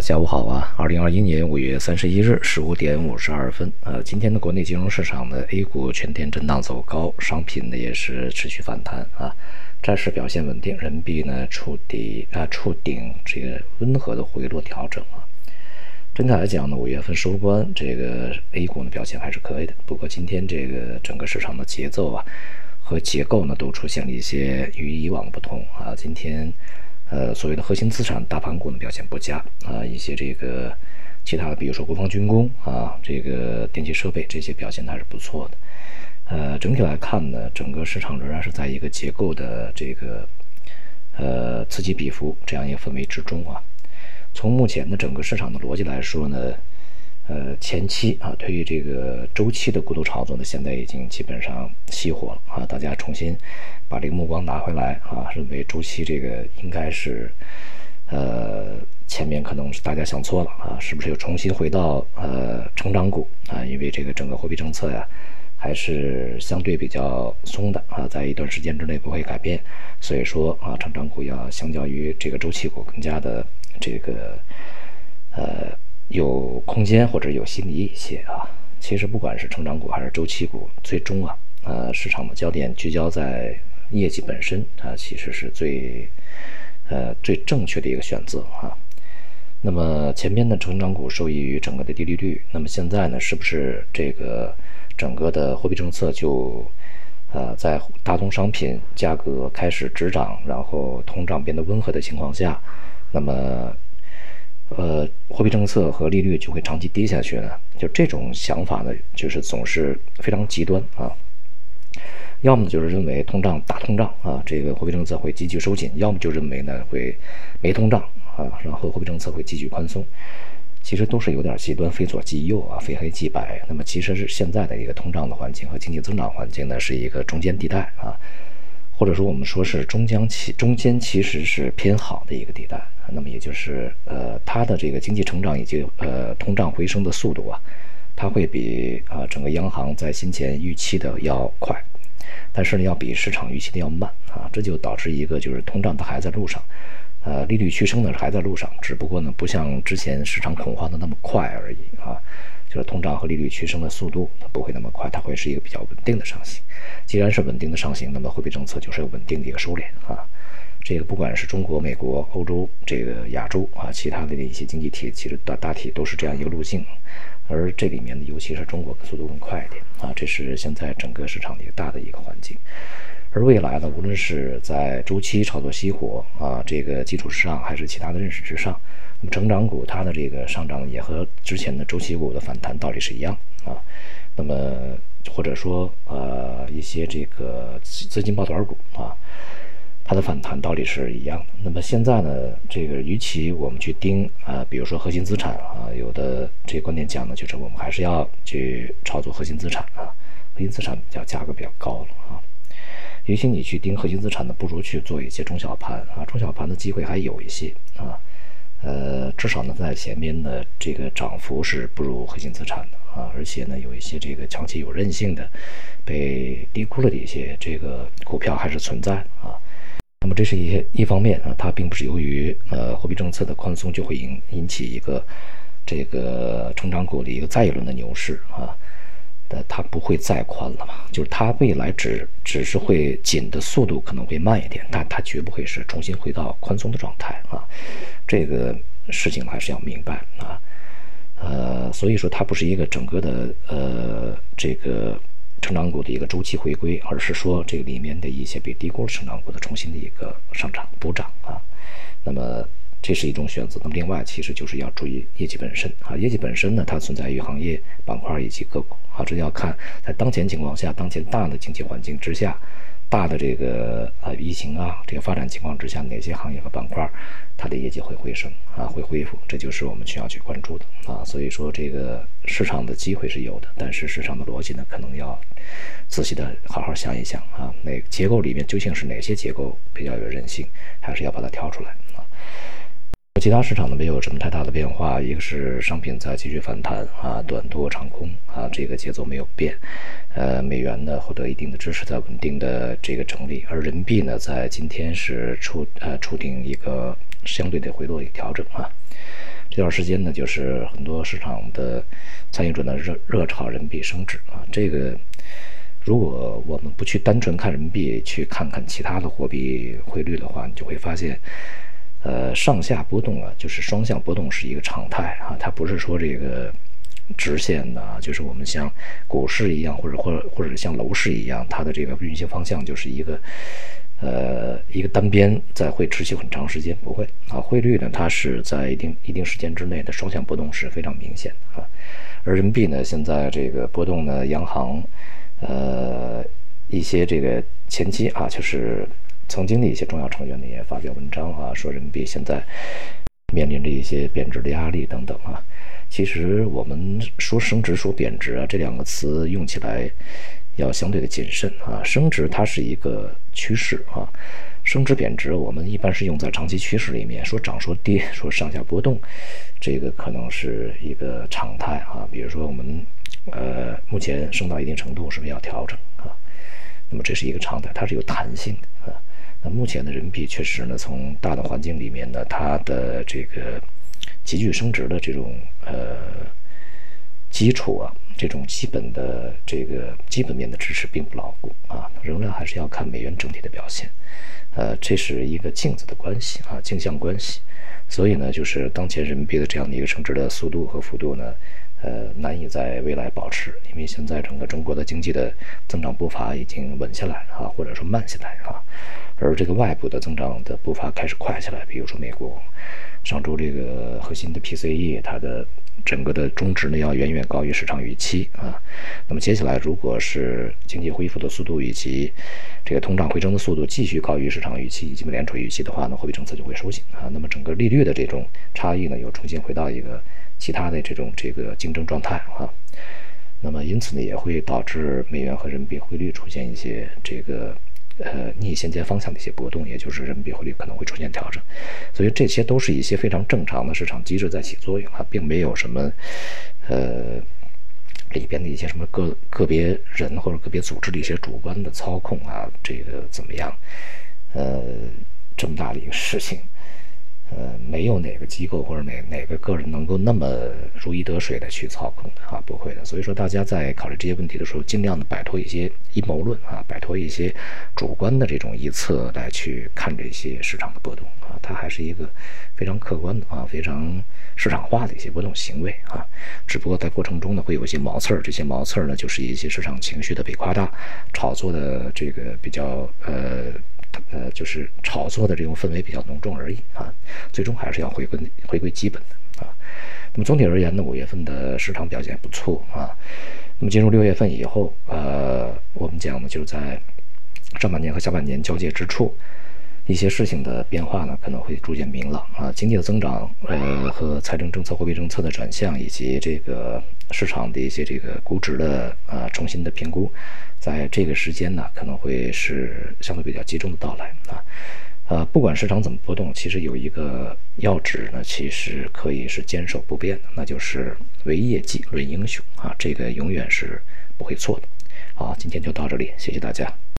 下午好啊，二零二一年五月三十一日十五点五十二分，呃，今天的国内金融市场呢，A 股全天震荡走高，商品呢也是持续反弹啊，债市表现稳定，人民币呢触底啊触顶，这个温和的回落调整啊。整体来讲呢，五月份收官，这个 A 股呢表现还是可以的，不过今天这个整个市场的节奏啊和结构呢都出现了一些与以往不同啊，今天。呃，所谓的核心资产大盘股呢表现不佳啊，一些这个其他的，比如说国防军工啊，这个电气设备这些表现还是不错的。呃，整体来看呢，整个市场仍然是在一个结构的这个呃此起彼伏这样一个氛围之中啊。从目前的整个市场的逻辑来说呢。呃，前期啊，对于这个周期的过度炒作呢，现在已经基本上熄火了啊。大家重新把这个目光拿回来啊，认为周期这个应该是，呃，前面可能是大家想错了啊，是不是又重新回到呃成长股啊？因为这个整个货币政策呀，还是相对比较松的啊，在一段时间之内不会改变，所以说啊，成长股要相较于这个周期股更加的这个呃。有空间或者有心理一些啊，其实不管是成长股还是周期股，最终啊，呃，市场的焦点聚焦在业绩本身，它其实是最，呃，最正确的一个选择啊。那么前边的成长股受益于整个的低利率，那么现在呢，是不是这个整个的货币政策就，呃，在大宗商品价格开始止涨，然后通胀变得温和的情况下，那么？呃，货币政策和利率就会长期低下去呢？就这种想法呢，就是总是非常极端啊。要么就是认为通胀大通胀啊，这个货币政策会急剧收紧；要么就认为呢会没通胀啊，然后货币政策会继续宽松。其实都是有点极端，非左即右啊，非黑即白。那么其实是现在的一个通胀的环境和经济增长环境呢，是一个中间地带啊。或者说我们说是中将其中间其实是偏好的一个地带，那么也就是呃它的这个经济成长以及呃通胀回升的速度啊，它会比啊整个央行在先前预期的要快，但是呢要比市场预期的要慢啊，这就导致一个就是通胀它还在路上，呃利率趋升呢还在路上，只不过呢不像之前市场恐慌的那么快而已啊。就是通胀和利率趋升的速度，它不会那么快，它会是一个比较稳定的上行。既然是稳定的上行，那么货币政策就是稳定的一个收敛啊。这个不管是中国、美国、欧洲、这个亚洲啊，其他的一些经济体，其实大大体都是这样一个路径。而这里面呢，尤其是中国速度更快一点啊，这是现在整个市场的一个大的一个环境。而未来呢，无论是在周期炒作熄火啊这个基础之上，还是其他的认识之上。那么成长股它的这个上涨也和之前的周期股的反弹道理是一样啊，那么或者说呃一些这个资金抱团股啊，它的反弹道理是一样的。那么现在呢，这个与其我们去盯啊，比如说核心资产啊，有的这个观点讲呢，就是我们还是要去炒作核心资产啊，核心资产比较价格比较高了啊。与其你去盯核心资产的，不如去做一些中小盘啊，中小盘的机会还有一些啊。呃，至少呢，在前面的这个涨幅是不如核心资产的啊，而且呢，有一些这个长期有韧性的、被低估了的一些这个股票还是存在啊。那么这是一些一方面啊，它并不是由于呃货币政策的宽松就会引引起一个这个成长股的一个再一轮的牛市啊。呃，它不会再宽了嘛？就是它未来只只是会紧的速度可能会慢一点，但它绝不会是重新回到宽松的状态啊。这个事情还是要明白啊。呃，所以说它不是一个整个的呃这个成长股的一个周期回归，而是说这个里面的一些被低估的成长股的重新的一个上涨补涨啊。那么。这是一种选择。那么，另外其实就是要注意业绩本身啊，业绩本身呢，它存在于行业板块以及个股啊，这要看在当前情况下，当前大的经济环境之下，大的这个啊疫情啊这个发展情况之下，哪些行业和板块它的业绩会回升啊，会恢复，这就是我们需要去关注的啊。所以说，这个市场的机会是有的，但是市场的逻辑呢，可能要仔细的好好想一想啊，哪结构里面究竟是哪些结构比较有韧性，还是要把它挑出来啊。其他市场呢没有什么太大的变化，一个是商品在继续反弹啊，短多长空啊，这个节奏没有变。呃，美元呢获得一定的支持，在稳定的这个整理，而人民币呢在今天是触呃触顶一个相对的回落一个调整啊。这段时间呢，就是很多市场的参与者呢热热炒人民币升值啊。这个如果我们不去单纯看人民币，去看看其他的货币汇率的话，你就会发现，呃，上下波动啊，就是双向波动是一个常态啊。它不是说这个直线的，就是我们像股市一样，或者或者或者像楼市一样，它的这个运行方向就是一个。呃，一个单边在会持续很长时间，不会啊。汇率呢，它是在一定一定时间之内的双向波动是非常明显的啊。而人民币呢，现在这个波动呢，央行呃一些这个前期啊，就是曾经的一些重要成员呢也发表文章啊，说人民币现在面临着一些贬值的压力等等啊。其实我们说升值说贬值啊，这两个词用起来。要相对的谨慎啊，升值它是一个趋势啊，升值贬值我们一般是用在长期趋势里面，说涨说跌说上下波动，这个可能是一个常态啊。比如说我们呃目前升到一定程度，是不是要调整啊？那么这是一个常态，它是有弹性的啊。那目前的人民币确实呢，从大的环境里面呢，它的这个急剧升值的这种呃基础啊。这种基本的这个基本面的支持并不牢固啊，仍然还是要看美元整体的表现，呃，这是一个镜子的关系啊，镜像关系。所以呢，就是当前人民币的这样的一个升值的速度和幅度呢，呃，难以在未来保持，因为现在整个中国的经济的增长步伐已经稳下来啊，或者说慢下来啊，而这个外部的增长的步伐开始快起来，比如说美国上周这个核心的 PCE 它的。整个的中值呢要远远高于市场预期啊，那么接下来如果是经济恢复的速度以及这个通胀回升的速度继续高于市场预期以及美联储预期的话呢，货币政策就会收紧啊，那么整个利率的这种差异呢又重新回到一个其他的这种这个竞争状态啊，那么因此呢也会导致美元和人民币汇率出现一些这个。呃，逆现金方向的一些波动，也就是人民币汇率可能会出现调整，所以这些都是一些非常正常的市场机制在起作用啊，并没有什么，呃，里边的一些什么个个别人或者个别组织的一些主观的操控啊，这个怎么样？呃，这么大的一个事情。呃，没有哪个机构或者哪哪个个人能够那么如鱼得水的去操控的啊，不会的。所以说，大家在考虑这些问题的时候，尽量的摆脱一些阴谋论啊，摆脱一些主观的这种臆测来去看这些市场的波动啊，它还是一个非常客观的啊，非常市场化的一些波动行为啊。只不过在过程中呢，会有一些毛刺儿，这些毛刺儿呢，就是一些市场情绪的被夸大、炒作的这个比较呃。呃，就是炒作的这种氛围比较浓重而已啊，最终还是要回归回归基本的啊。那么总体而言呢，五月份的市场表现不错啊。那么进入六月份以后，呃，我们讲呢，就是在上半年和下半年交界之处。一些事情的变化呢，可能会逐渐明朗啊。经济的增长，呃，和财政政策、货币政策的转向，以及这个市场的一些这个估值的呃重新的评估，在这个时间呢，可能会是相对比较集中的到来啊。呃，不管市场怎么波动，其实有一个要旨呢，其实可以是坚守不变的，那就是为业绩论英雄啊，这个永远是不会错的。好，今天就到这里，谢谢大家。